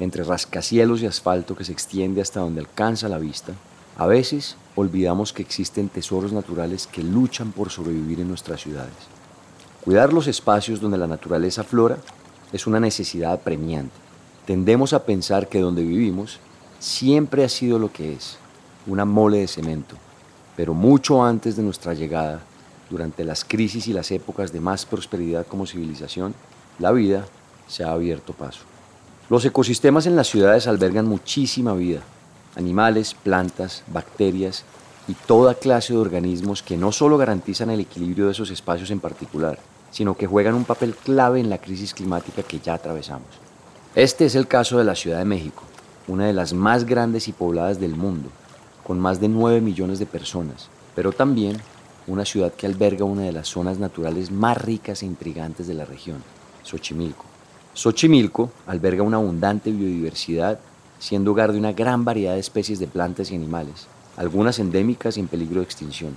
entre rascacielos y asfalto que se extiende hasta donde alcanza la vista, a veces olvidamos que existen tesoros naturales que luchan por sobrevivir en nuestras ciudades. Cuidar los espacios donde la naturaleza flora es una necesidad apremiante. Tendemos a pensar que donde vivimos siempre ha sido lo que es, una mole de cemento, pero mucho antes de nuestra llegada, durante las crisis y las épocas de más prosperidad como civilización, la vida se ha abierto paso. Los ecosistemas en las ciudades albergan muchísima vida, animales, plantas, bacterias y toda clase de organismos que no solo garantizan el equilibrio de esos espacios en particular, sino que juegan un papel clave en la crisis climática que ya atravesamos. Este es el caso de la Ciudad de México, una de las más grandes y pobladas del mundo, con más de 9 millones de personas, pero también una ciudad que alberga una de las zonas naturales más ricas e intrigantes de la región, Xochimilco. Xochimilco alberga una abundante biodiversidad, siendo hogar de una gran variedad de especies de plantas y animales, algunas endémicas y en peligro de extinción.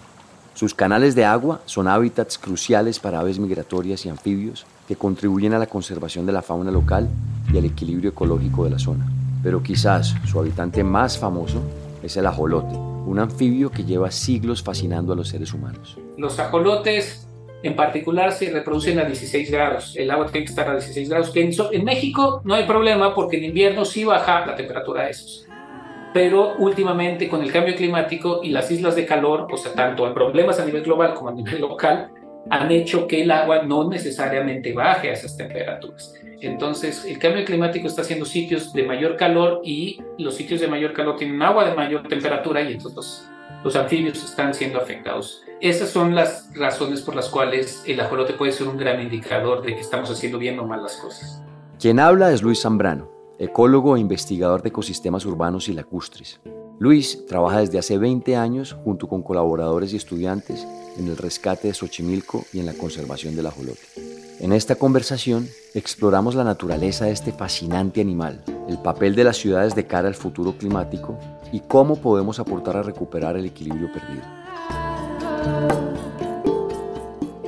Sus canales de agua son hábitats cruciales para aves migratorias y anfibios que contribuyen a la conservación de la fauna local y al equilibrio ecológico de la zona. Pero quizás su habitante más famoso es el ajolote, un anfibio que lleva siglos fascinando a los seres humanos. Los ajolotes en particular se reproducen a 16 grados. El agua tiene que estar a 16 grados. Que en, México no hay problema porque en invierno sí baja la temperatura de esos. Pero últimamente con el cambio climático y las islas de calor, o sea, tanto en problemas a nivel global como a nivel local, han hecho que el agua no necesariamente baje a esas temperaturas. Entonces, el cambio climático está haciendo sitios de mayor calor y los sitios de mayor calor tienen agua de mayor temperatura y entonces los, anfibios están siendo afectados. Esas son las razones por las cuales el ajolote puede ser un gran indicador de que estamos haciendo bien o mal las cosas. Quien habla es Luis Zambrano, ecólogo e investigador de ecosistemas urbanos y lacustres. Luis trabaja desde hace 20 años junto con colaboradores y estudiantes en el rescate de Xochimilco y en la conservación del ajolote. En esta conversación exploramos la naturaleza de este fascinante animal, el papel de las ciudades de cara al futuro climático y cómo podemos aportar a recuperar el equilibrio perdido.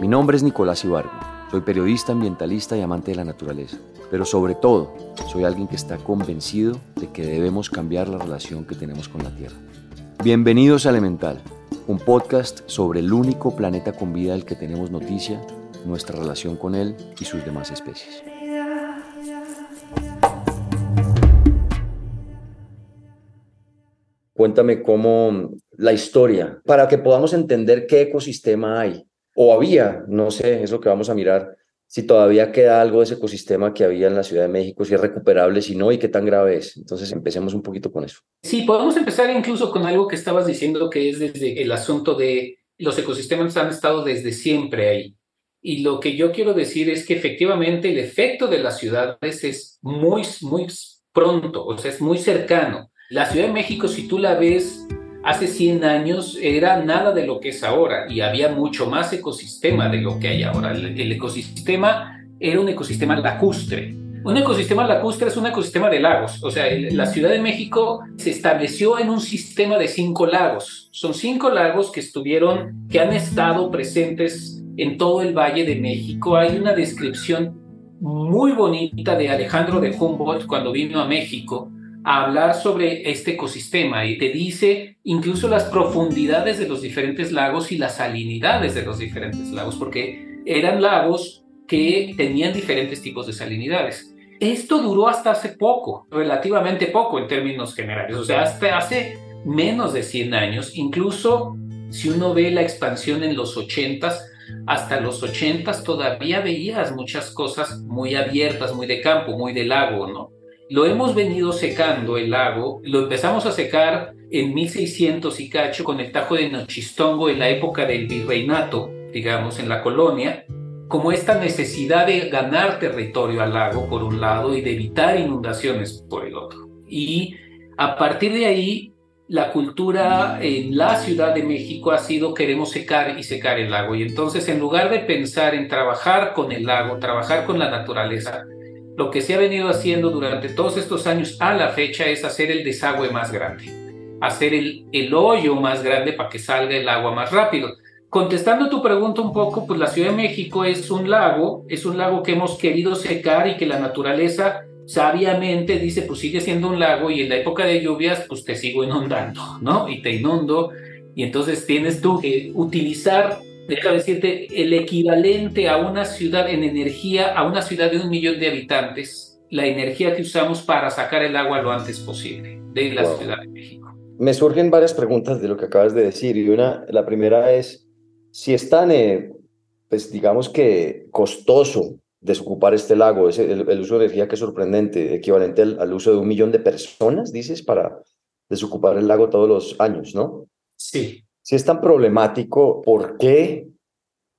Mi nombre es Nicolás Ibargo. Soy periodista, ambientalista y amante de la naturaleza. Pero sobre todo, soy alguien que está convencido de que debemos cambiar la relación que tenemos con la Tierra. Bienvenidos a Elemental, un podcast sobre el único planeta con vida del que tenemos noticia, nuestra relación con él y sus demás especies. Cuéntame cómo la historia, para que podamos entender qué ecosistema hay, o había, no sé, es lo que vamos a mirar, si todavía queda algo de ese ecosistema que había en la Ciudad de México, si es recuperable, si no, y qué tan grave es. Entonces, empecemos un poquito con eso. Sí, podemos empezar incluso con algo que estabas diciendo, que es desde el asunto de los ecosistemas han estado desde siempre ahí. Y lo que yo quiero decir es que efectivamente el efecto de las ciudades es muy, muy pronto, o sea, es muy cercano. La Ciudad de México, si tú la ves hace 100 años, era nada de lo que es ahora y había mucho más ecosistema de lo que hay ahora. El, ecosistema era un ecosistema lacustre. Un ecosistema lacustre es un ecosistema de lagos. O sea, la Ciudad de México se estableció en un sistema de cinco lagos. Son cinco lagos que estuvieron, que han estado presentes en todo el Valle de México. Hay una descripción muy bonita de Alejandro de Humboldt cuando vino a México a hablar sobre este ecosistema y te dice incluso las profundidades de los diferentes lagos y las salinidades de los diferentes lagos, porque eran lagos que tenían diferentes tipos de salinidades. Esto duró hasta hace poco, relativamente poco en términos generales, o sea, hasta hace menos de 100 años, incluso si uno ve la expansión en los 80s, hasta los 80s todavía veías muchas cosas muy abiertas, muy de campo, muy de lago, ¿no? Lo hemos venido secando el lago, lo empezamos a secar en 1600 y cacho con el Tajo de Nochistongo en la época del virreinato, digamos, en la colonia, como esta necesidad de ganar territorio al lago por un lado y de evitar inundaciones por el otro. Y a partir de ahí, la cultura en la Ciudad de México ha sido queremos secar y secar el lago. Y entonces, en lugar de pensar en trabajar con el lago, trabajar con la naturaleza, lo que se ha venido haciendo durante todos estos años a la fecha es hacer el desagüe más grande, hacer el, el hoyo más grande para que salga el agua más rápido. Contestando tu pregunta un poco, pues la Ciudad de México es un lago, es un lago que hemos querido secar y que la naturaleza sabiamente dice, pues sigue siendo un lago y en la época de lluvias, pues te sigo inundando, ¿no? Y te inundo y entonces tienes tú que utilizar deja decirte, el equivalente a una ciudad en energía, a una ciudad de un millón de habitantes, la energía que usamos para sacar el agua lo antes posible de la Ciudad de México. Me surgen varias preguntas de lo que acabas de decir y una, la primera es, si es tan, eh, pues digamos que costoso desocupar este lago, ese, el, uso de energía que es sorprendente, equivalente al, al uso de un millón de personas, dices, para desocupar el lago todos los años, ¿no? Sí, si es tan problemático, ¿por qué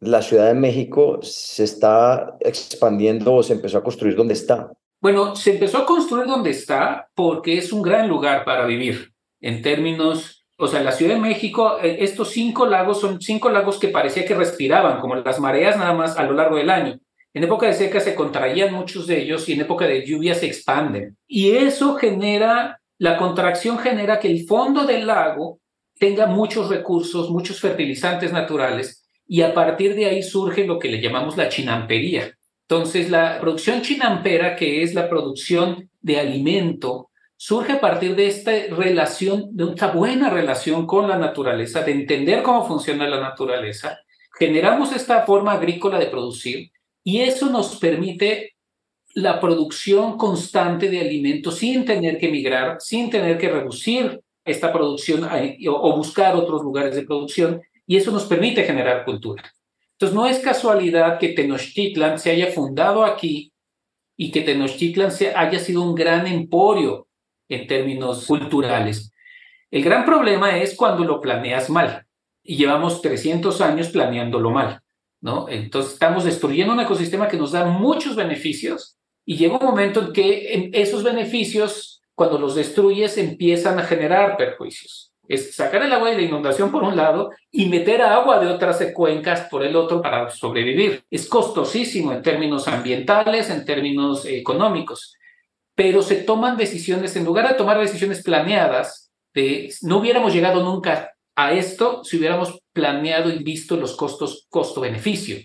la Ciudad de México se está expandiendo o se empezó a construir donde está? Bueno, se empezó a construir donde está porque es un gran lugar para vivir en términos, o sea, la Ciudad de México, eh, estos cinco lagos son cinco lagos que parecía que respiraban, como las mareas nada más a lo largo del año. En época de seca se contraían muchos de ellos y en época de lluvia se expanden. Y eso genera, la contracción genera que el fondo del lago tenga muchos recursos, muchos fertilizantes naturales y a partir de ahí surge lo que le llamamos la chinampería. Entonces, la producción chinampera, que es la producción de alimento, surge a partir de esta relación, de una buena relación con la naturaleza, de entender cómo funciona la naturaleza. Generamos esta forma agrícola de producir y eso nos permite la producción constante de alimentos sin tener que migrar, sin tener que reducir esta producción o buscar otros lugares de producción y eso nos permite generar cultura. Entonces no es casualidad que Tenochtitlan se haya fundado aquí y que Tenochtitlan haya sido un gran emporio en términos culturales. El gran problema es cuando lo planeas mal y llevamos 300 años planeándolo mal, ¿no? Entonces estamos destruyendo un ecosistema que nos da muchos beneficios y llega un momento en que esos beneficios cuando los destruyes empiezan a generar perjuicios. Es sacar el agua de la inundación por un lado y meter agua de otras cuencas por el otro para sobrevivir. Es costosísimo en términos ambientales, en términos económicos, pero se toman decisiones, en lugar de tomar decisiones planeadas, de, no hubiéramos llegado nunca a esto si hubiéramos planeado y visto los costos costo-beneficio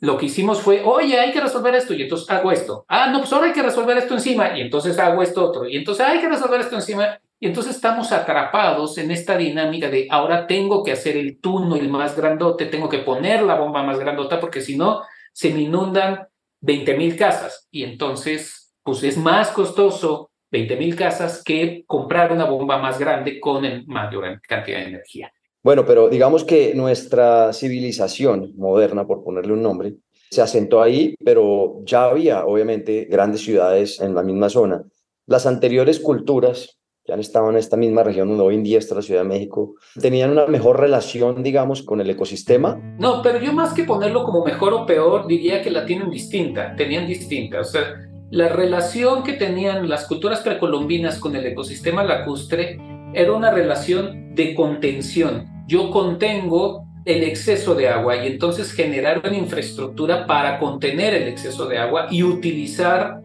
lo que hicimos fue, oye, hay que resolver esto, y entonces hago esto. Ah, no, pues ahora hay que resolver esto encima, y entonces hago esto otro, y entonces hay que resolver esto encima, y entonces estamos atrapados en esta dinámica de ahora tengo que hacer el túnel más grandote, tengo que poner la bomba más grandota, porque si no, se me inundan 20 mil casas, y entonces, pues es más costoso 20 mil casas que comprar una bomba más grande con mayor cantidad de energía. Bueno, pero digamos que nuestra civilización moderna, por ponerle un nombre, se asentó ahí, pero ya había obviamente grandes ciudades en la misma zona. Las anteriores culturas que han estado en esta misma región donde hoy en día está la Ciudad de México, tenían una mejor relación, digamos, con el ecosistema. No, pero yo más que ponerlo como mejor o peor, diría que la tienen distinta, tenían distinta. O sea, la relación que tenían las culturas precolombinas con el ecosistema lacustre era una relación de contención. Yo contengo el exceso de agua y entonces generar una infraestructura para contener el exceso de agua y utilizar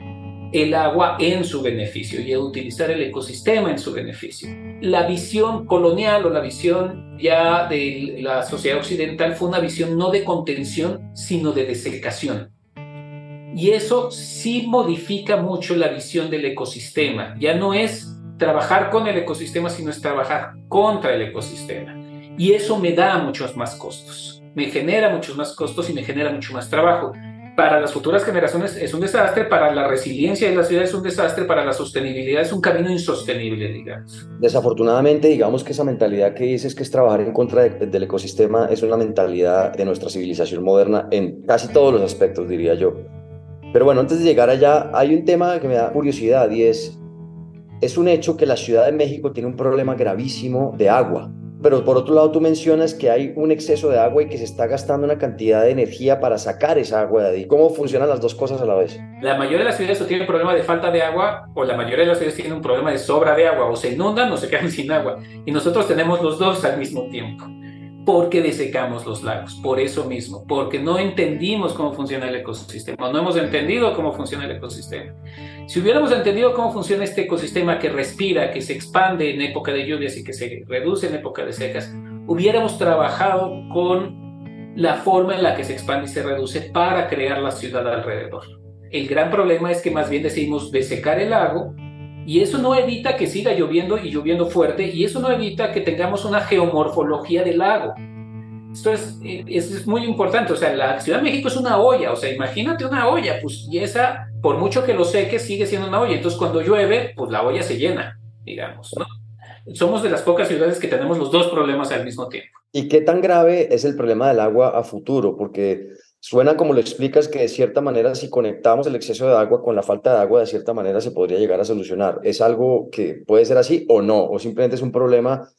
el agua en su beneficio y utilizar el ecosistema en su beneficio. La visión colonial o la visión ya de la sociedad occidental fue una visión no de contención, sino de desecación. Y eso sí modifica mucho la visión del ecosistema. Ya no es trabajar con el ecosistema, sino es trabajar contra el ecosistema. Y eso me da muchos más costos. Me genera muchos más costos y me genera mucho más trabajo para las futuras generaciones es un desastre, para la resiliencia de la ciudad es un desastre, para la sostenibilidad es un camino insostenible, digamos. Desafortunadamente, digamos que esa mentalidad que dices que es trabajar en contra del ecosistema es una mentalidad de nuestra civilización moderna en casi todos los aspectos, diría yo. Pero bueno, antes de llegar allá, hay un tema que me da curiosidad y es, es un hecho que la Ciudad de México tiene un problema gravísimo de agua pero por otro lado tú mencionas que hay un exceso de agua y que se está gastando una cantidad de energía para sacar esa agua de ahí. ¿Cómo funcionan las dos cosas a la vez? La mayoría de las ciudades tienen un problema de falta de agua o la mayoría de las ciudades tienen un problema de sobra de agua o se inundan o se quedan sin agua. Y nosotros tenemos los dos al mismo tiempo porque desecamos los lagos, por eso mismo, porque no entendimos cómo funciona el ecosistema, no hemos entendido cómo funciona el ecosistema. Si hubiéramos entendido cómo funciona este ecosistema que respira, que se expande en época de lluvias y que se reduce en época de secas, hubiéramos trabajado con la forma en la que se expande y se reduce para crear la ciudad alrededor. El gran problema es que más bien decidimos desecar el lago y eso no evita que siga lloviendo y lloviendo fuerte, y eso no evita que tengamos una geomorfología del lago. Esto es, es, muy importante, o sea, la Ciudad de México es una olla, o sea, imagínate una olla, pues, y esa, por mucho que lo seque, sigue siendo una olla. Entonces, cuando llueve, pues la olla se llena, digamos, ¿no? Somos de las pocas ciudades que tenemos los dos problemas al mismo tiempo. ¿Y qué tan grave es el problema del agua a futuro? Porque Suena como lo explicas que de cierta manera si conectamos el exceso de agua con la falta de agua, de cierta manera se podría llegar a solucionar. ¿Es algo que puede ser así o no? ¿O simplemente es un problema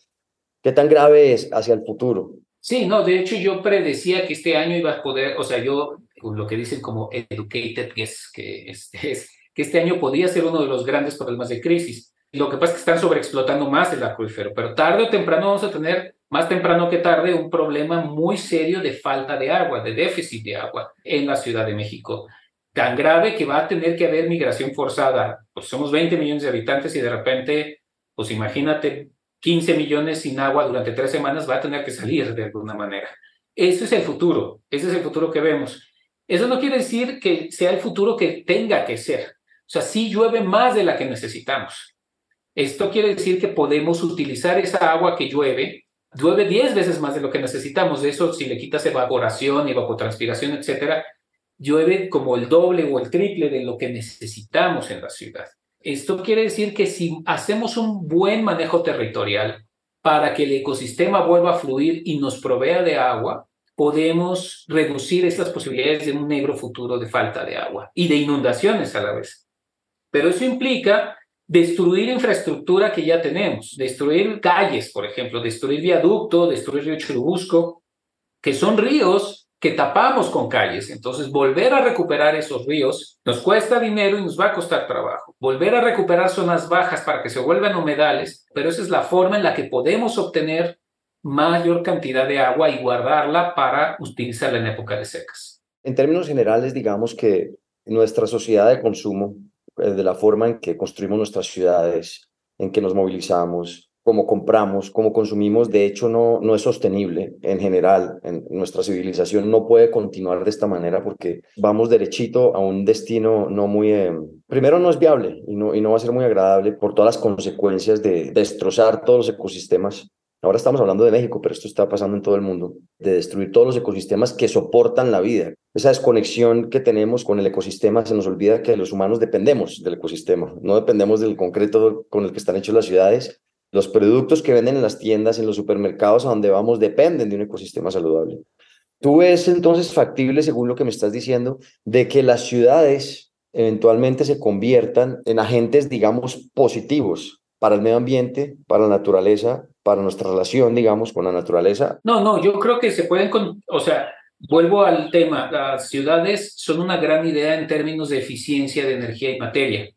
qué tan grave es hacia el futuro? Sí, no, de hecho yo predecía que este año iba a poder, o sea, yo lo que dicen como educated guess, que, este, es, que este año podía ser uno de los grandes problemas de crisis. Lo que pasa es que están sobreexplotando más el acuífero, pero tarde o temprano vamos a tener más temprano que tarde un problema muy serio de falta de agua, de déficit de agua en la Ciudad de México. Tan grave que va a tener que haber migración forzada. Pues somos 20 millones de habitantes y de repente, pues imagínate, 15 millones sin agua durante tres semanas va a tener que salir de alguna manera. Ese es el futuro, ese es el futuro que vemos. Eso no quiere decir que sea el futuro que tenga que ser. O sea, sí llueve más de la que necesitamos. Esto quiere decir que podemos utilizar esa agua que llueve llueve 10 veces más de lo que necesitamos. De eso, si le quitas evaporación, evapotranspiración, etcétera, llueve como el doble o el triple de lo que necesitamos en la ciudad. Esto quiere decir que si hacemos un buen manejo territorial para que el ecosistema vuelva a fluir y nos provea de agua, podemos reducir estas posibilidades de un negro futuro de falta de agua y de inundaciones a la vez. Pero eso implica destruir infraestructura que ya tenemos, destruir calles, por ejemplo, destruir viaducto, destruir río Churubusco, que son ríos que tapamos con calles. Entonces, volver a recuperar esos ríos nos cuesta dinero y nos va a costar trabajo. Volver a recuperar zonas bajas para que se vuelvan humedales, pero esa es la forma en la que podemos obtener mayor cantidad de agua y guardarla para utilizarla en época de secas. En términos generales, digamos que nuestra sociedad de consumo de la forma en que construimos nuestras ciudades, en que nos movilizamos, cómo compramos, cómo consumimos, de hecho no, no es sostenible en general. En nuestra civilización no puede continuar de esta manera porque vamos derechito a un destino no muy... Eh, primero no es viable y no, y no va a ser muy agradable por todas las consecuencias de destrozar todos los ecosistemas Ahora estamos hablando de México, pero esto está pasando en todo el mundo, de destruir todos los ecosistemas que soportan la vida. Esa desconexión que tenemos con el ecosistema, se nos olvida que los humanos dependemos del ecosistema, no dependemos del concreto con el que están hechas las ciudades. Los productos que venden en las tiendas, en los supermercados a donde vamos, dependen de un ecosistema saludable. ¿Tú ves entonces factible, según lo que me estás diciendo, de que las ciudades eventualmente se conviertan en agentes, digamos, positivos para el medio ambiente, para la naturaleza, para nuestra relación, digamos, con la naturaleza? No, no, yo creo que se pueden, o sea, vuelvo al tema, las ciudades son una gran idea en términos de eficiencia de energía y materia,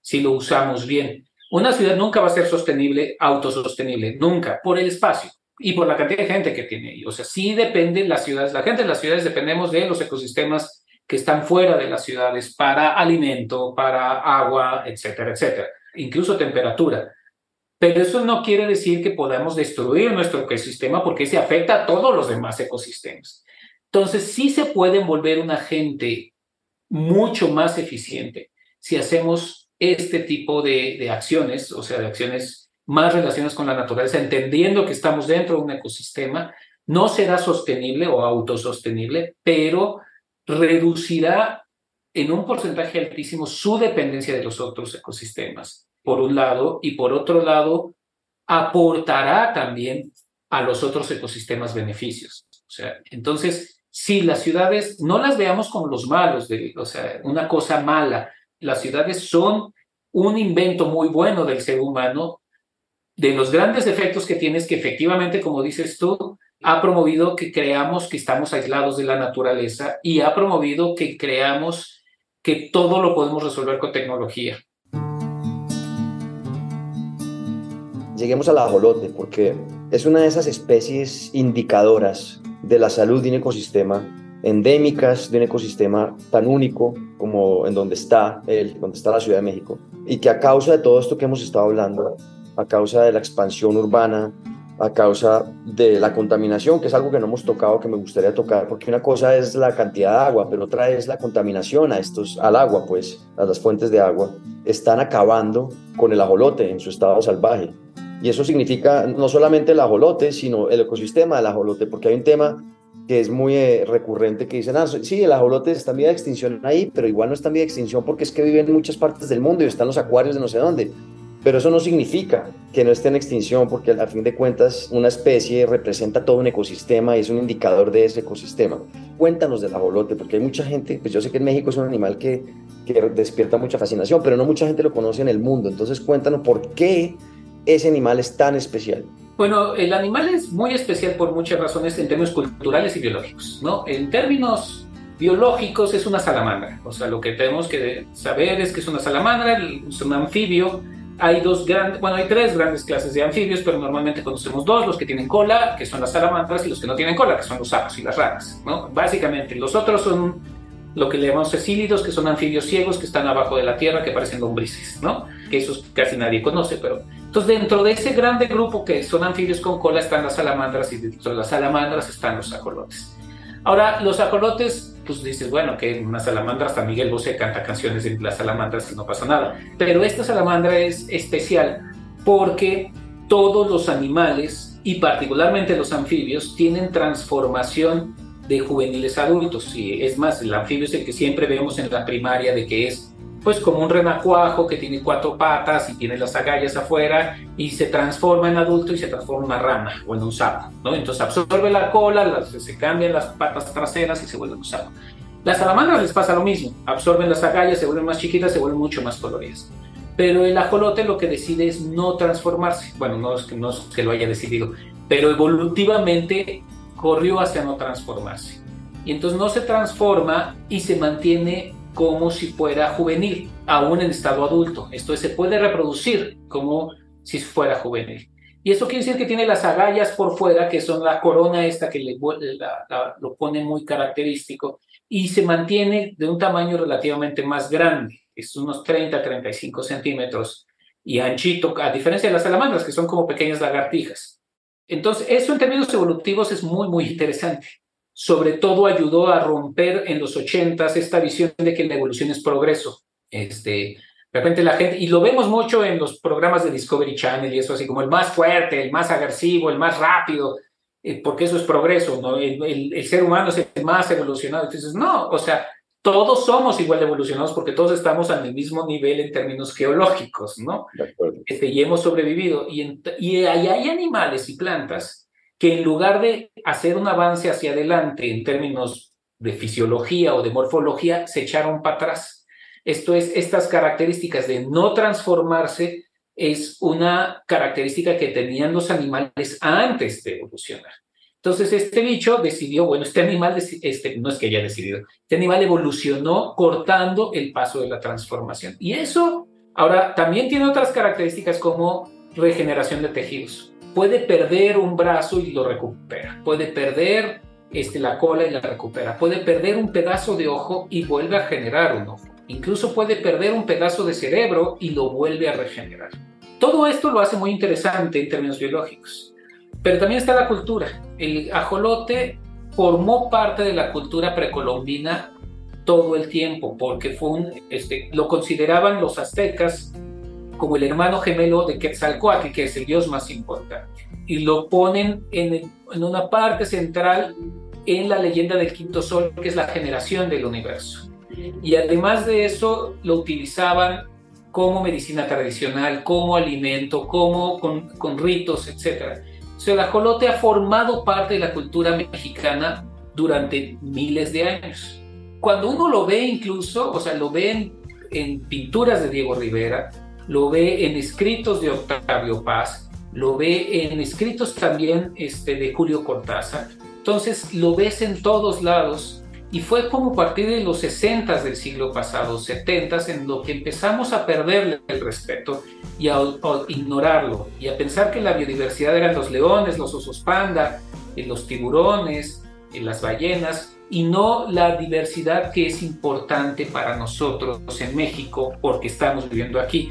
si lo usamos bien. Una ciudad nunca va a ser sostenible, autosostenible, nunca, por el espacio y por la cantidad de gente que tiene ahí. O sea, sí dependen las ciudades, la gente de las ciudades dependemos de los ecosistemas que están fuera de las ciudades para alimento, para agua, etcétera, etcétera, incluso temperatura. Pero eso no quiere decir que podamos destruir nuestro ecosistema porque se afecta a todos los demás ecosistemas. Entonces, sí se pueden volver un agente mucho más eficiente si hacemos este tipo de, de acciones, o sea, de acciones más relacionadas con la naturaleza, entendiendo que estamos dentro de un ecosistema, no será sostenible o autosostenible, pero reducirá en un porcentaje altísimo su dependencia de los otros ecosistemas, por un lado, y por otro lado, aportará también a los otros ecosistemas beneficios. O sea, entonces, si las ciudades no las veamos como los malos, de, o sea, una cosa mala, las ciudades son un invento muy bueno del ser humano. De los grandes efectos que tiene es que efectivamente, como dices tú, ha promovido que creamos que estamos aislados de la naturaleza y ha promovido que creamos que todo lo podemos resolver con tecnología. Lleguemos al ajolote, porque es una de esas especies indicadoras de la salud de un ecosistema, endémicas de un ecosistema tan único como en donde está, el, donde está la Ciudad de México, y que a causa de todo esto que hemos estado hablando, a causa de la expansión urbana, a causa de la contaminación, que es algo que no hemos tocado, que me gustaría tocar, porque una cosa es la cantidad de agua, pero otra es la contaminación a estos, al agua, pues, a las fuentes de agua, están acabando con el ajolote en su estado salvaje. Y eso significa no solamente el ajolote, sino el ecosistema del ajolote, porque hay un tema que es muy eh, recurrente que dicen, ah, sí, el ajolote está en vía de extinción ahí, pero igual no está en vía de extinción porque es que vive en muchas partes del mundo y están los acuarios de no sé dónde. Pero eso no significa que no esté en extinción, porque a fin de cuentas una especie representa todo un ecosistema y es un indicador de ese ecosistema. Cuéntanos del ajolote, porque hay mucha gente, pues yo sé que en México es un animal que, que despierta mucha fascinación, pero no mucha gente lo conoce en el mundo. Entonces cuéntanos por qué ese animal es tan especial. Bueno, el animal es muy especial por muchas razones en términos culturales y biológicos, ¿no? En términos biológicos es una salamandra, o sea, lo que tenemos que saber es que es una salamandra, es un anfibio, hay dos grandes, bueno, hay tres grandes clases de anfibios, pero normalmente conocemos dos, los que tienen cola, que son las salamandras, y los que no tienen cola, que son los sapos y las ranas, ¿no? Básicamente, los otros son lo que le llamamos cecílidos, que son anfibios ciegos que están abajo de la tierra, que parecen lombrices, ¿no? Que esos casi nadie conoce, pero... Entonces, dentro de ese grande grupo que son anfibios con cola están las salamandras, y dentro de las salamandras están los ajolotes. Ahora, los ajolotes pues dices, bueno, que una salamandra, hasta Miguel Bosé canta canciones de las salamandras y no pasa nada. Pero esta salamandra es especial porque todos los animales, y particularmente los anfibios, tienen transformación de juveniles a adultos. Y es más, el anfibio es el que siempre vemos en la primaria de que es pues como un renacuajo que tiene cuatro patas y tiene las agallas afuera y se transforma en adulto y se transforma en una rana o en un sapo, ¿no? Entonces absorbe la cola, se cambian las patas traseras y se vuelve un sapo. Las salamandras les pasa lo mismo, absorben las agallas, se vuelven más chiquitas, se vuelven mucho más coloridas. Pero el ajolote lo que decide es no transformarse. Bueno, no es que, no es que lo haya decidido, pero evolutivamente corrió hacia no transformarse. Y entonces no se transforma y se mantiene como si fuera juvenil, aún en estado adulto. Esto se puede reproducir como si fuera juvenil. Y eso quiere decir que tiene las agallas por fuera, que son la corona esta que le, lo pone muy característico, y se mantiene de un tamaño relativamente más grande, es unos 30, 35 centímetros, y anchito, a diferencia de las salamandras, que son como pequeñas lagartijas. Entonces, eso en términos evolutivos es muy, muy interesante sobre todo ayudó a romper en los ochentas esta visión de que la evolución es progreso. Este, de repente la gente, y lo vemos mucho en los programas de Discovery Channel y eso así como el más fuerte, el más agresivo, el más rápido, eh, porque eso es progreso, ¿no? El, ser humano es el más evolucionado. Entonces, no, o sea, todos somos igual de evolucionados porque todos estamos al mismo nivel en términos geológicos, ¿no? Este, y hemos sobrevivido. Y, y ahí hay animales y plantas que en lugar de hacer un avance hacia adelante en términos de fisiología o de morfología, se echaron para atrás. Esto es, estas características de no transformarse es una característica que tenían los animales antes de evolucionar. Entonces este bicho decidió, bueno, este animal, este, no es que haya decidido, este animal evolucionó cortando el paso de la transformación. Y eso ahora también tiene otras características como regeneración de tejidos puede perder un brazo y lo recupera, puede perder este, la cola y la recupera, puede perder un pedazo de ojo y vuelve a generar un ojo, incluso puede perder un pedazo de cerebro y lo vuelve a regenerar. Todo esto lo hace muy interesante en términos biológicos. Pero también está la cultura. El ajolote formó parte de la cultura precolombina todo el tiempo, porque fue un, este, lo consideraban los aztecas como el hermano gemelo de Quetzalcoatl, que es el dios más importante. Y lo ponen en, en una parte central en la leyenda del quinto sol, que es la generación del universo. Y además de eso, lo utilizaban como medicina tradicional, como alimento, como con, con ritos, etc. O sea, el ajolote ha formado parte de la cultura mexicana durante miles de años. Cuando uno lo ve incluso, o sea, lo ve en, en pinturas de Diego Rivera, lo ve en escritos de Octavio Paz, lo ve en escritos también este, de Julio Cortázar. Entonces lo ves en todos lados y fue como a partir de los 60 del siglo pasado, 70 en lo que empezamos a perderle el respeto y a, ignorarlo y a pensar que la biodiversidad eran los leones, los osos panda, los tiburones, las ballenas y no la diversidad que es importante para nosotros en México porque estamos viviendo aquí.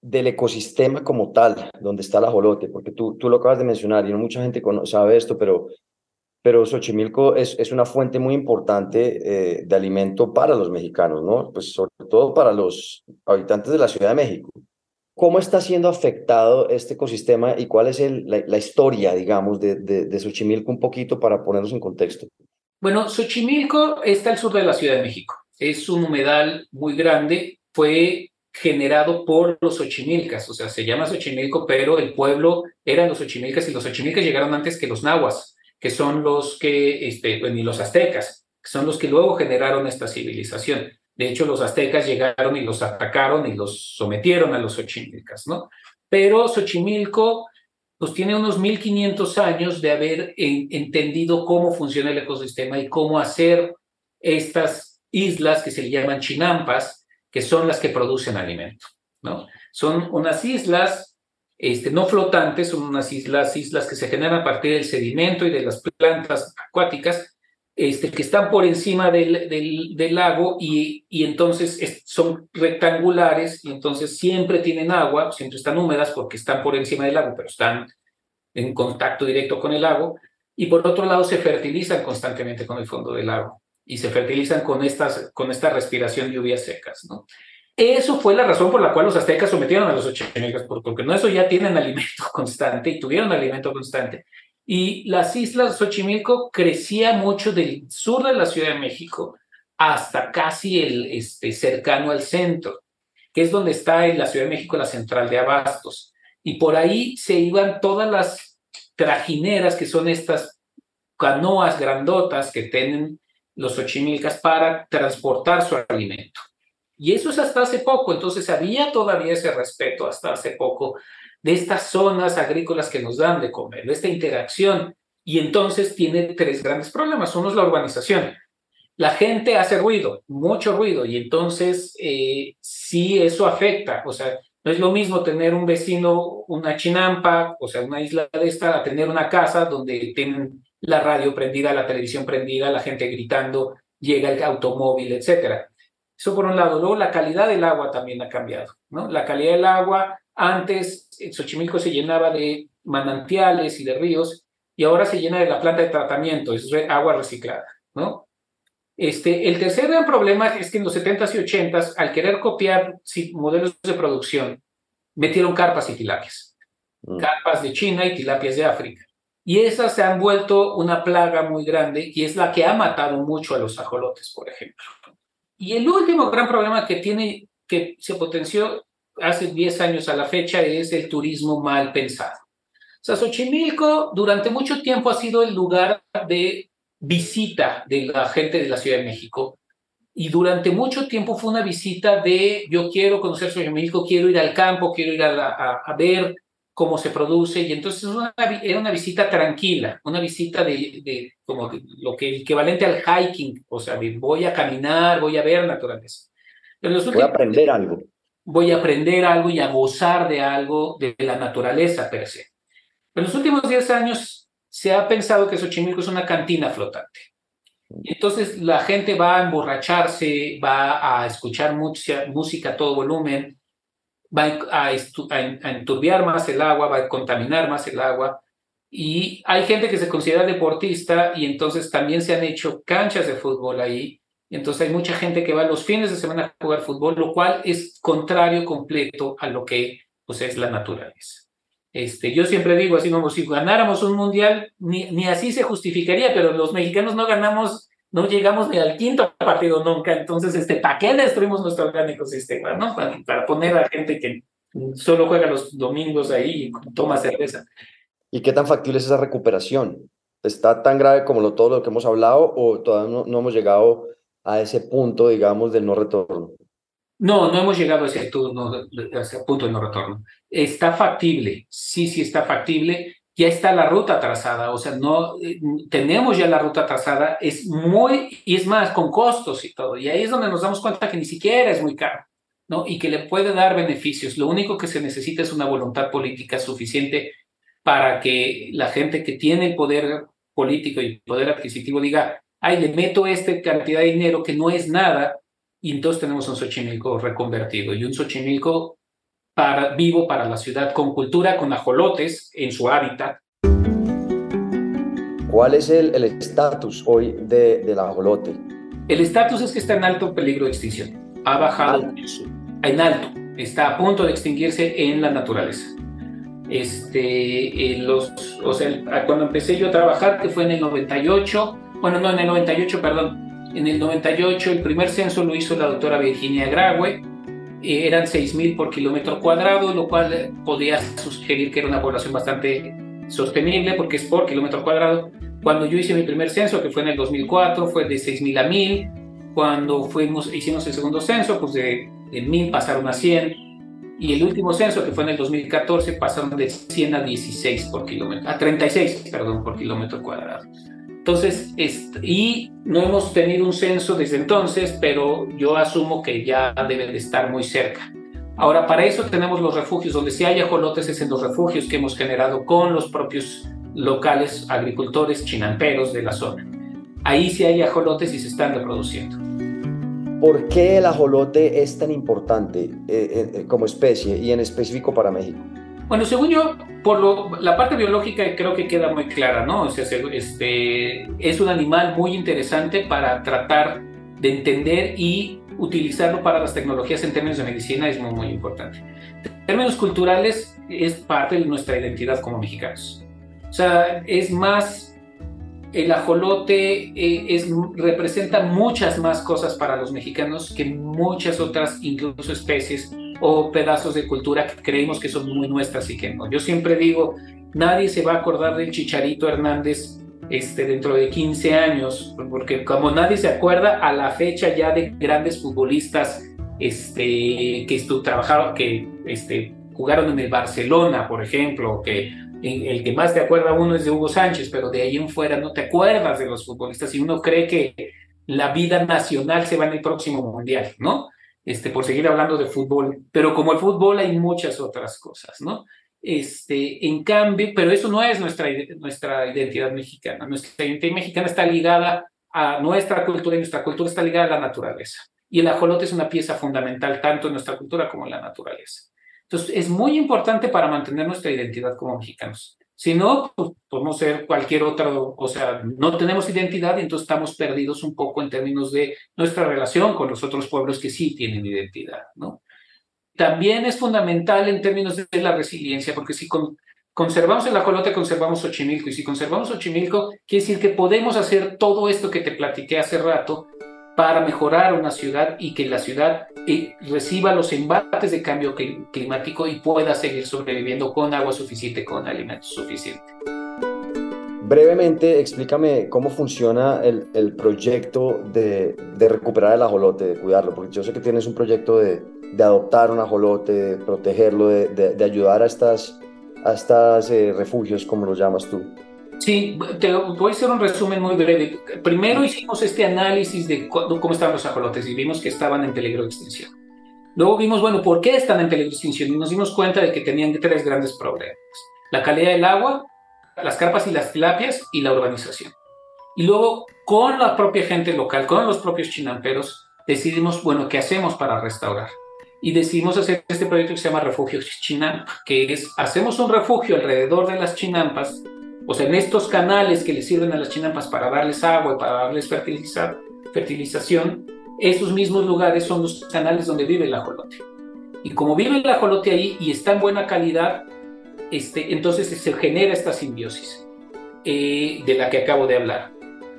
del ecosistema como tal, donde está el ajolote, porque tú, tú lo acabas de mencionar y no mucha gente sabe esto, pero, pero Xochimilco es, es una fuente muy importante eh, de alimento para los mexicanos, ¿no? Pues sobre todo para los habitantes de la Ciudad de México. ¿Cómo está siendo afectado este ecosistema y cuál es el, la, historia, digamos, de, de, de Xochimilco un poquito para ponernos en contexto? Bueno, Xochimilco está al sur de la Ciudad de México. Es un humedal muy grande. Fue generado por los Xochimilcas, o sea, se llama Xochimilco, pero el pueblo eran los Xochimilcas y los Xochimilcas llegaron antes que los nahuas, que son los que, este, y los aztecas, que son los que luego generaron esta civilización. De hecho, los aztecas llegaron y los atacaron y los sometieron a los Xochimilcas, ¿no? Pero Xochimilco pues tiene unos 1500 años de haber entendido cómo funciona el ecosistema y cómo hacer estas islas que se llaman chinampas, que son las que producen alimento. ¿no? Son unas islas este, no flotantes, son unas islas, islas que se generan a partir del sedimento y de las plantas acuáticas este, que están por encima del, del, lago y, y entonces son rectangulares y entonces siempre tienen agua, siempre están húmedas porque están por encima del lago, pero están en contacto directo con el lago y por otro lado se fertilizan constantemente con el fondo del lago y se fertilizan con, estas, con esta respiración lluvias secas. ¿no? Eso fue la razón por la cual los aztecas sometieron a los ochimilcas, porque no eso ya tienen alimento constante y tuvieron alimento constante. Y las islas Xochimilco crecía mucho del sur de la Ciudad de México hasta casi el este, cercano al centro, que es donde está en la Ciudad de México la central de Abastos. Y por ahí se iban todas las trajineras, que son estas canoas grandotas que tienen los ochimilcas para transportar su alimento. Y eso es hasta hace poco, entonces había todavía ese respeto hasta hace poco de estas zonas agrícolas que nos dan de comer, de esta interacción. Y entonces tiene tres grandes problemas. Uno es la urbanización. La gente hace ruido, mucho ruido, y entonces eh, sí eso afecta. O sea, No es lo mismo tener un vecino, una chinampa, o sea, una isla de esta, a tener una casa donde tienen la radio prendida, la televisión prendida, la gente gritando, llega el automóvil, etcétera. Eso por un lado. Luego la calidad del agua también ha cambiado, ¿no? La calidad del agua, antes Xochimilco se llenaba de manantiales y de ríos y ahora se llena de la planta de tratamiento, es agua reciclada, ¿no? Este, el tercer gran problema es que en los 70s y 80s, al querer copiar modelos de producción, metieron carpas y tilapias. Mm. Carpas de China y tilapias de África. Y esas se han vuelto una plaga muy grande y es la que ha matado mucho a los ajolotes, por ejemplo. Y el último gran problema que tiene, que se potenció hace 10 años a la fecha, es el turismo mal pensado. O sea, Xochimilco durante mucho tiempo ha sido el lugar de visita de la gente de la Ciudad de México. Y durante mucho tiempo fue una visita de yo quiero conocer Xochimilco, quiero ir al campo, quiero ir a, a, ver cómo se produce. Y entonces era una visita tranquila, una visita de, de como lo que equivalente al hiking, o sea, voy a caminar, voy a ver naturaleza. voy a aprender algo. Voy a aprender algo y a gozar de algo de la naturaleza per se. En los últimos 10 años se ha pensado que Xochimilco es una cantina flotante. Entonces la gente va a emborracharse, va a escuchar mucha, música a todo volumen, va a, a, enturbiar más el agua, va a contaminar más el agua. Y hay gente que se considera deportista y entonces también se han hecho canchas de fútbol ahí. Entonces hay mucha gente que va los fines de semana a jugar fútbol, lo cual es contrario completo a lo que pues, es la naturaleza. Este, yo siempre digo así como si ganáramos un mundial, ni, ni así se justificaría, pero los mexicanos no ganamos, no llegamos ni al quinto partido nunca. Entonces, este, ¿para qué destruimos nuestro orgánico sistema? ¿no? Para, poner a gente que solo juega los domingos ahí y toma cerveza. ¿Y qué tan factible es esa recuperación? ¿Está tan grave como lo, todo lo que hemos hablado o todavía no, no hemos llegado a ese punto, digamos, del no retorno? No, no hemos llegado a ese, punto de no retorno. Está factible, sí, sí está factible. Ya está la ruta trazada, o sea, no eh, tenemos ya la ruta trazada, es muy, y es más, con costos y todo. Y ahí es donde nos damos cuenta que ni siquiera es muy caro, ¿no? Y que le puede dar beneficios. Lo único que se necesita es una voluntad política suficiente para que la gente que tiene el poder político y poder adquisitivo diga, ay, le meto esta cantidad de dinero que no es nada y entonces tenemos un Xochimilco reconvertido y un Xochimilco para, vivo para la ciudad, con cultura, con ajolotes en su hábitat. ¿Cuál es el estatus hoy de, del ajolote? El estatus es que está en alto peligro de extinción. Ha bajado en alto. Está a punto de extinguirse en la naturaleza. Este, en los, o sea, cuando empecé yo a trabajar, que fue en el 98, bueno, no, en el 98, perdón, en el 98 el primer censo lo hizo la doctora Virginia Graue, eh, eran 6.000 por kilómetro cuadrado, lo cual podía sugerir que era una población bastante sostenible porque es por kilómetro cuadrado. Cuando yo hice mi primer censo, que fue en el 2004, fue de 6.000 a 1.000. Cuando fuimos, hicimos el segundo censo, pues de, de 1.000 pasaron a 100. Y el último censo, que fue en el 2014, pasaron de 100 a 16 por kilómetro, a 36, perdón, por kilómetro cuadrado. Entonces, y no hemos tenido un censo desde entonces, pero yo asumo que ya deben de estar muy cerca. Ahora, para eso tenemos los refugios, donde si hay ajolotes es en los refugios que hemos generado con los propios locales agricultores chinamperos de la zona. Ahí sí hay ajolotes y se están reproduciendo. ¿Por qué el ajolote es tan importante eh, eh, como especie y en específico para México? Bueno, según yo, por lo, la parte biológica creo que queda muy clara, ¿no? O sea, este, es un animal muy interesante para tratar de entender y utilizarlo para las tecnologías en términos de medicina es muy, muy importante. En términos culturales, es parte de nuestra identidad como mexicanos. O sea, es más, el ajolote eh, es, representa muchas más cosas para los mexicanos que muchas otras, incluso especies o pedazos de cultura que creemos que son muy nuestras y que no. Yo siempre digo, nadie se va a acordar del Chicharito Hernández este, dentro de 15 años, porque como nadie se acuerda a la fecha ya de grandes futbolistas este, que trabajaron, que este, jugaron en el Barcelona, por ejemplo, que el que más te acuerda uno es de Hugo Sánchez, pero de ahí en fuera no te acuerdas de los futbolistas y uno cree que la vida nacional se va en el próximo mundial, ¿no? Este, por seguir hablando de fútbol, pero como el fútbol hay muchas otras cosas, ¿no? Este, en cambio, pero eso no es nuestra, nuestra identidad mexicana. Nuestra identidad mexicana está ligada a nuestra cultura y nuestra cultura está ligada a la naturaleza. Y el ajolote es una pieza fundamental tanto en nuestra cultura como en la naturaleza. Entonces, es muy importante para mantener nuestra identidad como mexicanos. Si no, pues, podemos ser cualquier otro, o sea, no tenemos identidad y entonces estamos perdidos un poco en términos de nuestra relación con los otros pueblos que sí tienen identidad, ¿no? También es fundamental en términos de la resiliencia, porque si conservamos el ajolote, conservamos Xochimilco, y si conservamos Xochimilco, quiere decir que podemos hacer todo esto que te platiqué hace rato para mejorar una ciudad y que la ciudad eh, reciba los embates de cambio climático y pueda seguir sobreviviendo con agua suficiente, con alimentos suficientes. Brevemente, explícame cómo funciona el, proyecto de, recuperar el ajolote, de cuidarlo, porque yo sé que tienes un proyecto de, adoptar un ajolote, de protegerlo, de, ayudar a estas, a estas eh, refugios, como los llamas tú. Sí, te voy a hacer un resumen muy breve. Primero hicimos este análisis de cómo estaban los ajolotes y vimos que estaban en peligro de extinción. Luego vimos, bueno, ¿por qué están en peligro de extinción? Y nos dimos cuenta de que tenían tres grandes problemas. La calidad del agua, las carpas y las tilapias y la urbanización. Y luego, con la propia gente local, con los propios chinamperos, decidimos, bueno, ¿qué hacemos para restaurar? Y decidimos hacer este proyecto que se llama Refugio Chinampa, que es, hacemos un refugio alrededor de las chinampas o sea, en estos canales que le sirven a las chinampas para darles agua y para darles fertilizar, fertilización, esos mismos lugares son los canales donde vive el ajolote. Y como vive el ajolote ahí y está en buena calidad, este, entonces se genera esta simbiosis eh, de la que acabo de hablar.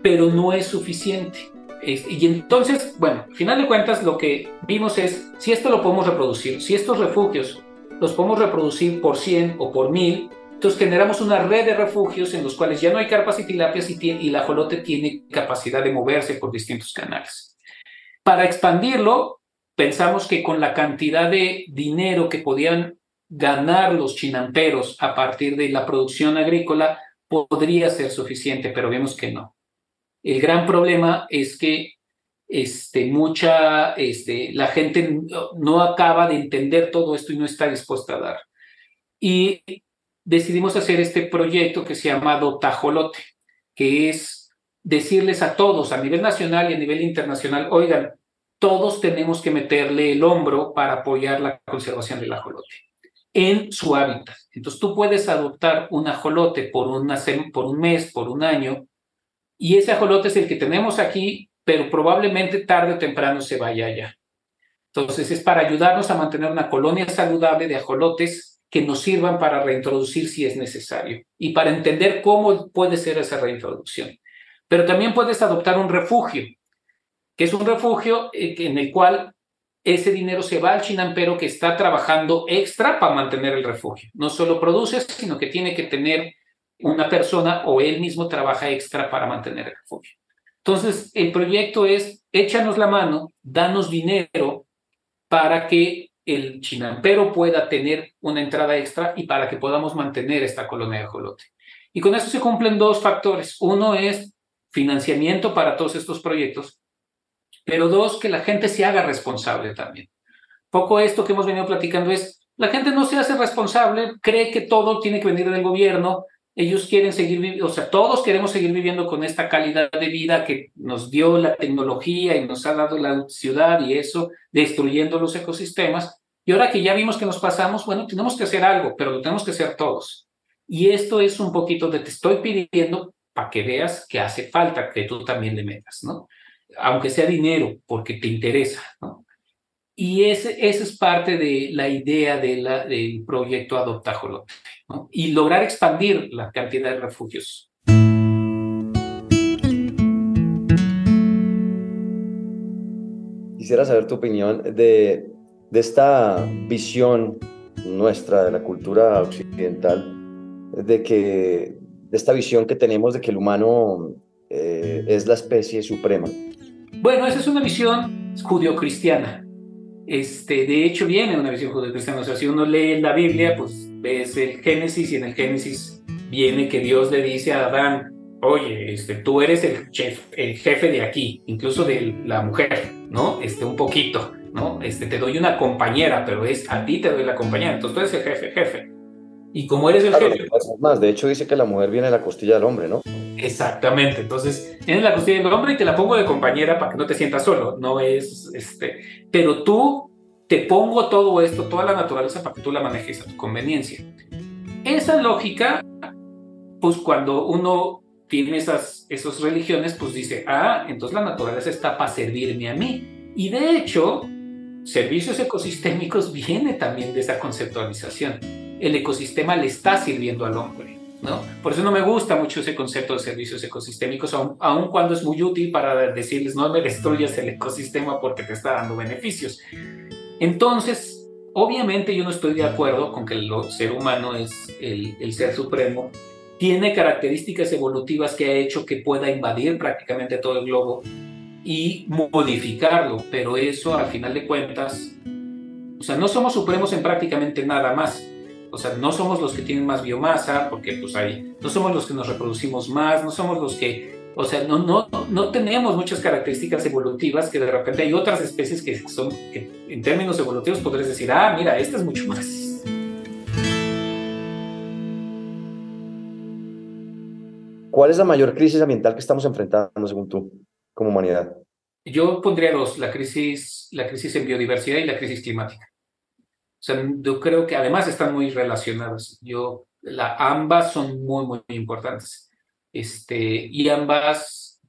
Pero no es suficiente. y entonces, bueno, al final de cuentas, lo que vimos es, si esto lo podemos reproducir, si estos refugios los podemos reproducir por 100 o por 1000, entonces generamos una red de refugios en los cuales ya no hay carpas y tilapias y, y el ajolote tiene capacidad de moverse por distintos canales. Para expandirlo, pensamos que con la cantidad de dinero que podían ganar los chinamperos a partir de la producción agrícola podría ser suficiente, pero vemos que no. El gran problema es que este, mucha, este, la gente no acaba de entender todo esto y no está dispuesta a dar. Y decidimos hacer este proyecto que se llama Tajolote, que es decirles a todos, a nivel nacional y a nivel internacional, oigan, todos tenemos que meterle el hombro para apoyar la conservación del ajolote en su hábitat. Entonces tú puedes adoptar un ajolote por, por un mes, por un año, y ese ajolote es el que tenemos aquí, pero probablemente tarde o temprano se vaya allá. Entonces es para ayudarnos a mantener una colonia saludable de ajolotes que nos sirvan para reintroducir si es necesario y para entender cómo puede ser esa reintroducción. Pero también puedes adoptar un refugio, que es un refugio eh, en el cual ese dinero se va al chinampero que está trabajando extra para mantener el refugio. No solo produce, sino que tiene que tener una persona o él mismo trabaja extra para mantener el refugio. Entonces, el proyecto es, échanos la mano, danos dinero para que el chinampero pueda tener una entrada extra y para que podamos mantener esta colonia de ajolote. Y con eso se cumplen dos factores. Uno es financiamiento para todos estos proyectos, pero dos, que la gente se haga responsable también. Poco esto que hemos venido platicando es, la gente no se hace responsable, cree que todo tiene que venir del gobierno, ellos quieren seguir viviendo, o sea, todos queremos seguir viviendo con esta calidad de vida que nos dio la tecnología y nos ha dado la ciudad y eso, destruyendo los ecosistemas, y ahora que ya vimos que nos pasamos, bueno, tenemos que hacer algo, pero lo tenemos que hacer todos. Y esto es un poquito de te estoy pidiendo para que veas que hace falta que tú también le metas, ¿no? Aunque sea dinero, porque te interesa, ¿no? Y ese, esa es parte de la idea del proyecto Adoptajolote, ¿no? Y lograr expandir la cantidad de refugios. Quisiera saber tu opinión de de esta visión nuestra de la cultura occidental, de que de esta visión que tenemos de que el humano eh, es la especie suprema. Bueno, esa es una visión judio-cristiana. Este, de hecho, viene una visión judio-cristiana. O sea, si uno lee la Biblia, pues ves el Génesis y en el Génesis viene que Dios le dice a Adán, oye, este, tú eres el, chef, el jefe de aquí, incluso de la mujer, ¿no? Este, un poquito. ¿no? Este, te doy una compañera, pero es a ti te doy la compañera, entonces tú eres el jefe, jefe. Y como eres el jefe... Más, de hecho dice que la mujer viene de la costilla del hombre, ¿no? Exactamente, entonces tienes la costilla del hombre y te la pongo de compañera para que no te sientas solo, no es, este, pero tú te pongo todo esto, toda la naturaleza para que tú la manejes a tu conveniencia. Esa lógica, pues cuando uno tiene esas, esas religiones, pues dice, ah, entonces la naturaleza está para servirme a mí. Y de hecho, servicios ecosistémicos viene también de esa conceptualización. El ecosistema le está sirviendo al hombre. ¿no? Por eso no me gusta mucho ese concepto de servicios ecosistémicos, aun, cuando es muy útil para decirles no me destruyas el ecosistema porque te está dando beneficios. Entonces, obviamente yo no estoy de acuerdo con que el ser humano es el, el ser supremo tiene características evolutivas que ha hecho que pueda invadir prácticamente todo el globo y modificarlo, pero eso al final de cuentas, o sea, no somos supremos en prácticamente nada más. O sea, no somos los que tienen más biomasa, porque pues hay, no somos los que nos reproducimos más, no somos los que, o sea, no, no, no tenemos muchas características evolutivas que de repente hay otras especies que son, que en términos evolutivos podrías decir, ah, mira, esta es mucho más ¿Cuál es la mayor crisis ambiental que estamos enfrentando, según tú, como humanidad? Yo pondría dos, la crisis, la crisis en biodiversidad y la crisis climática. O sea, yo creo que además están muy relacionadas. Yo, la, ambas son muy, muy, importantes. Este, y ambas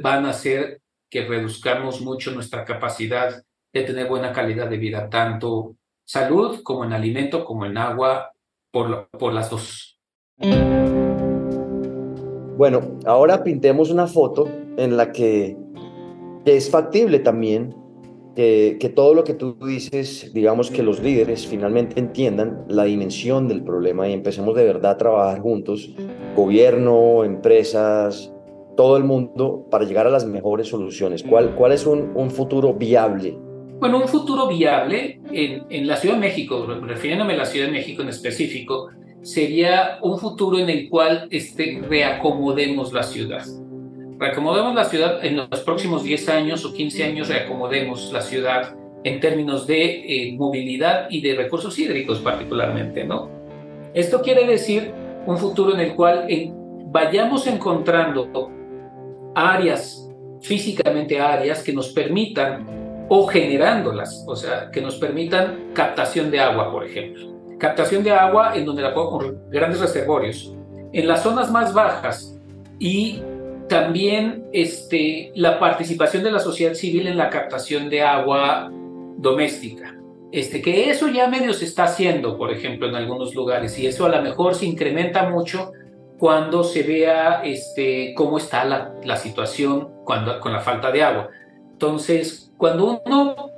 van a hacer que reduzcamos mucho nuestra capacidad de tener buena calidad de vida, tanto salud como en alimento, como en agua, por, por las dos. Bueno, ahora pintemos una foto en la que, es factible también que, todo lo que tú dices, digamos que los líderes finalmente entiendan la dimensión del problema y empecemos de verdad a trabajar juntos, gobierno, empresas, todo el mundo, para llegar a las mejores soluciones. ¿Cuál, cuál es un, futuro viable? Bueno, un futuro viable en, en la Ciudad de México, refiriéndome a la Ciudad de México en específico, sería un futuro en el cual este, reacomodemos la ciudad. Reacomodemos la ciudad en los próximos 10 años o 15 años, reacomodemos la ciudad en términos de eh, movilidad y de recursos hídricos particularmente, ¿no? Esto quiere decir un futuro en el cual vayamos encontrando áreas, físicamente áreas que nos permitan, o generándolas, o sea, que nos permitan captación de agua, por ejemplo captación de agua en donde la con grandes reservorios, en las zonas más bajas y también este, la participación de la sociedad civil en la captación de agua doméstica. Este, que eso ya medio se está haciendo, por ejemplo, en algunos lugares, y eso a lo mejor se incrementa mucho cuando se vea este, cómo está la, la situación cuando, con la falta de agua. Entonces, cuando uno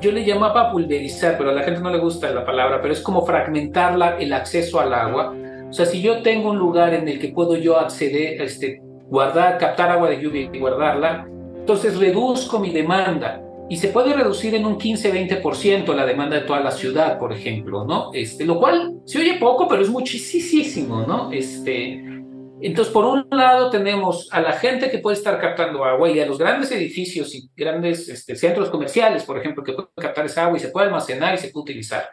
yo le llamaba pulverizar, pero a la gente no le gusta la palabra, pero es como fragmentar el acceso al agua. O sea, si yo tengo un lugar en el que puedo yo acceder, este, guardar, captar agua de lluvia y guardarla, entonces reduzco mi demanda y se puede reducir en un 15-20% la demanda de toda la ciudad, por ejemplo, ¿no? Este, lo cual se oye poco, pero es muchísimo, ¿no? Este, entonces, por un lado tenemos a la gente que puede estar captando agua y a los grandes edificios y grandes este, centros comerciales, por ejemplo, que pueden captar esa agua y se puede almacenar y se puede utilizar,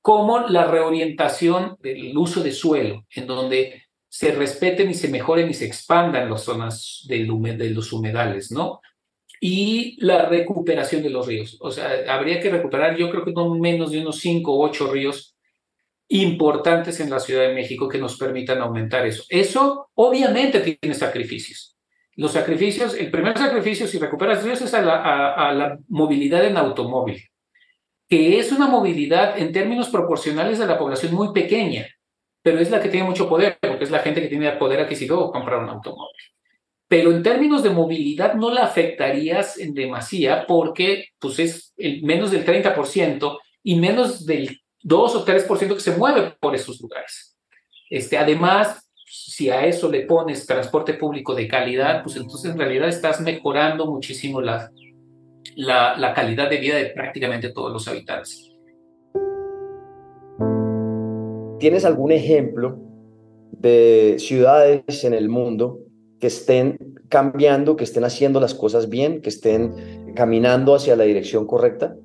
como la reorientación del uso de suelo, en donde se respeten y se mejoren y se expandan las zonas de los humedales, ¿no? Y la recuperación de los ríos. O sea, habría que recuperar, yo creo que no menos de unos 5 o 8 ríos importantes en la Ciudad de México que nos permitan aumentar eso. Eso obviamente tiene sacrificios. Los sacrificios, el primer sacrificio, si recuperas ríos, es a la, a la movilidad en automóvil, que es una movilidad en términos proporcionales de la población muy pequeña, pero es la que tiene mucho poder, porque es la gente que tiene poder adquisitivo comprar un automóvil. Pero en términos de movilidad no la afectarías en demasía porque pues es el menos del 30% y menos del 2 o 3% que se mueve por esos lugares. Este, además, si a eso le pones transporte público de calidad, pues entonces en realidad estás mejorando muchísimo la, la, la calidad de vida de prácticamente todos los habitantes. ¿Tienes algún ejemplo de ciudades en el mundo que estén cambiando, que estén haciendo las cosas bien, que estén caminando hacia la dirección correcta?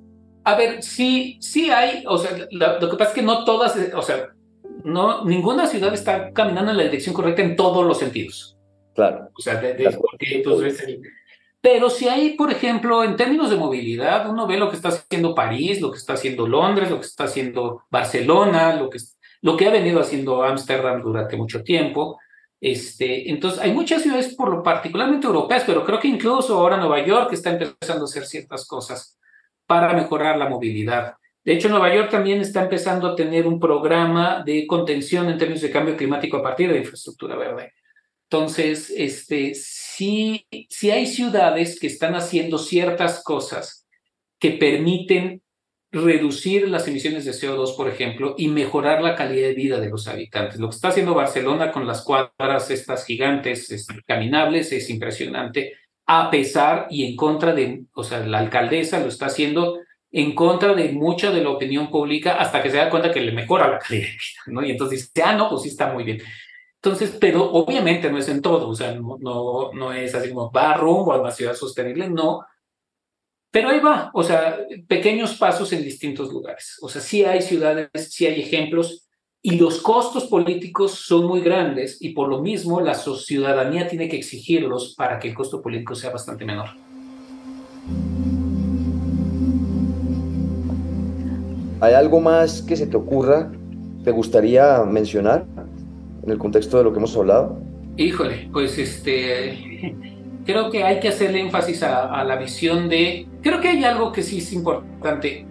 A ver, sí, sí hay, o sea, lo, que pasa es que no todas, o sea, no, ninguna ciudad está caminando en la dirección correcta en todos los sentidos. Claro. O sea, de, porque, pues, pero si hay, por ejemplo, en términos de movilidad, uno ve lo que está haciendo París, lo que está haciendo Londres, lo que está haciendo Barcelona, lo que, lo que ha venido haciendo Ámsterdam durante mucho tiempo. Este, entonces, hay muchas ciudades, por lo particularmente europeas, pero creo que incluso ahora Nueva York está empezando a hacer ciertas cosas para mejorar la movilidad. De hecho, Nueva York también está empezando a tener un programa de contención en términos de cambio climático a partir de infraestructura verde. Entonces, este, sí, sí hay ciudades que están haciendo ciertas cosas que permiten reducir las emisiones de CO2, por ejemplo, y mejorar la calidad de vida de los habitantes. Lo que está haciendo Barcelona con las cuadras estas gigantes este, caminables es impresionante, a pesar y en contra de, o sea, la alcaldesa lo está haciendo en contra de mucha de la opinión pública hasta que se da cuenta que le mejora la calidad de vida, ¿no? Y entonces dice, ah, no, pues sí está muy bien. Entonces, pero obviamente no es en todo, o sea, no, no, no es así como va rumbo a una ciudad sostenible, no, pero ahí va, o sea, pequeños pasos en distintos lugares. O sea, sí hay ciudades, sí hay ejemplos, y los costos políticos son muy grandes, y por lo mismo la ciudadanía tiene que exigirlos para que el costo político sea bastante menor. ¿Hay algo más que se te ocurra, te gustaría mencionar en el contexto de lo que hemos hablado? Híjole, pues este creo que hay que hacerle énfasis a, la visión de, creo que hay algo que sí es importante.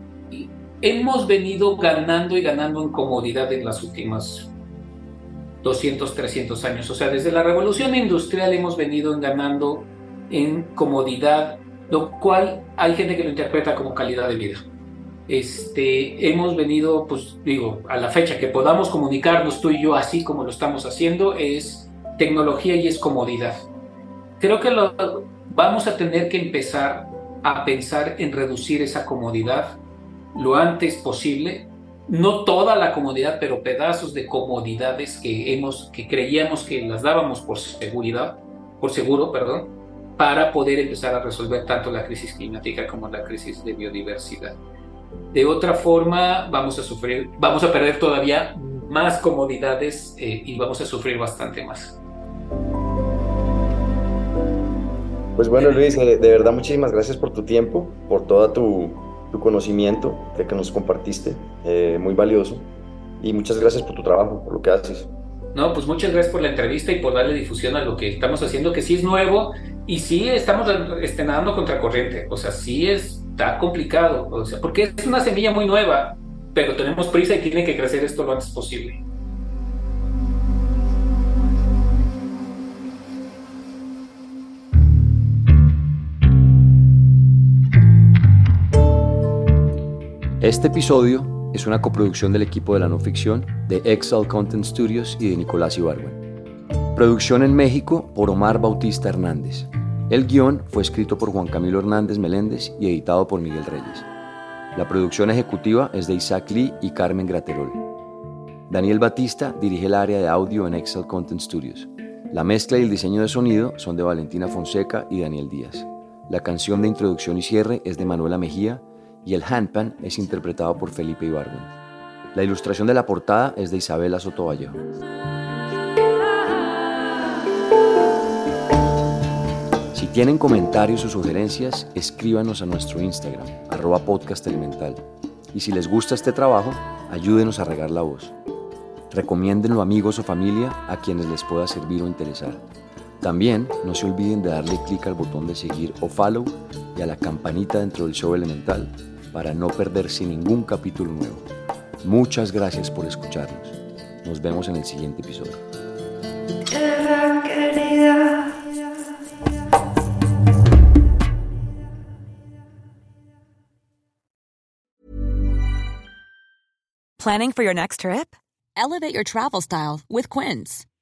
Hemos venido ganando y ganando en comodidad en las últimas 200, 300 años. O sea, desde la revolución industrial hemos venido ganando en comodidad, lo cual hay gente que lo interpreta como calidad de vida. Este, hemos venido, pues digo, a la fecha que podamos comunicarnos tú y yo así como lo estamos haciendo, es tecnología y es comodidad creo que lo, vamos a tener que empezar a pensar en reducir esa comodidad lo antes posible. No toda la comodidad, pero pedazos de comodidades que hemos, que creíamos que las dábamos por seguridad, por seguro, perdón, para poder empezar a resolver tanto la crisis climática como la crisis de biodiversidad. De otra forma, vamos a sufrir, vamos a perder todavía más comodidades eh, y vamos a sufrir bastante más. Pues bueno, Luis, eh, de verdad muchísimas gracias por tu tiempo, por todo tu, conocimiento que nos compartiste, eh, muy valioso. Y muchas gracias por tu trabajo, por lo que haces. No, pues muchas gracias por la entrevista y por darle difusión a lo que estamos haciendo, que sí es nuevo y sí estamos este, nadando contracorriente. O sea, sí está complicado, o sea, porque es una semilla muy nueva, pero tenemos prisa y tiene que crecer esto lo antes posible. Este episodio es una coproducción del equipo de la no ficción de Excel Content Studios y de Nicolás Ibargüen. Producción en México por Omar Bautista Hernández. El guion fue escrito por Juan Camilo Hernández Meléndez y editado por Miguel Reyes. La producción ejecutiva es de Isaac Lee y Carmen Graterol. Daniel Batista dirige el área de audio en Excel Content Studios. La mezcla y el diseño de sonido son de Valentina Fonseca y Daniel Díaz. La canción de introducción y cierre es de Manuela Mejía y el handpan es interpretado por Felipe Ibargüen. La ilustración de la portada es de Isabela Sotovallejo. Si tienen comentarios o sugerencias, escríbanos a nuestro Instagram, arroba podcast elemental. Y si les gusta este trabajo, ayúdenos a regar la voz. Recomiéndenlo amigos o familia a quienes les pueda servir o interesar. También no se olviden de darle clic al botón de seguir o follow y a la campanita dentro del show elemental para no perderse ningún capítulo nuevo. Muchas gracias por escucharnos. Nos vemos en el siguiente episodio. Planning for your next trip? Elevate your travel style with Quince.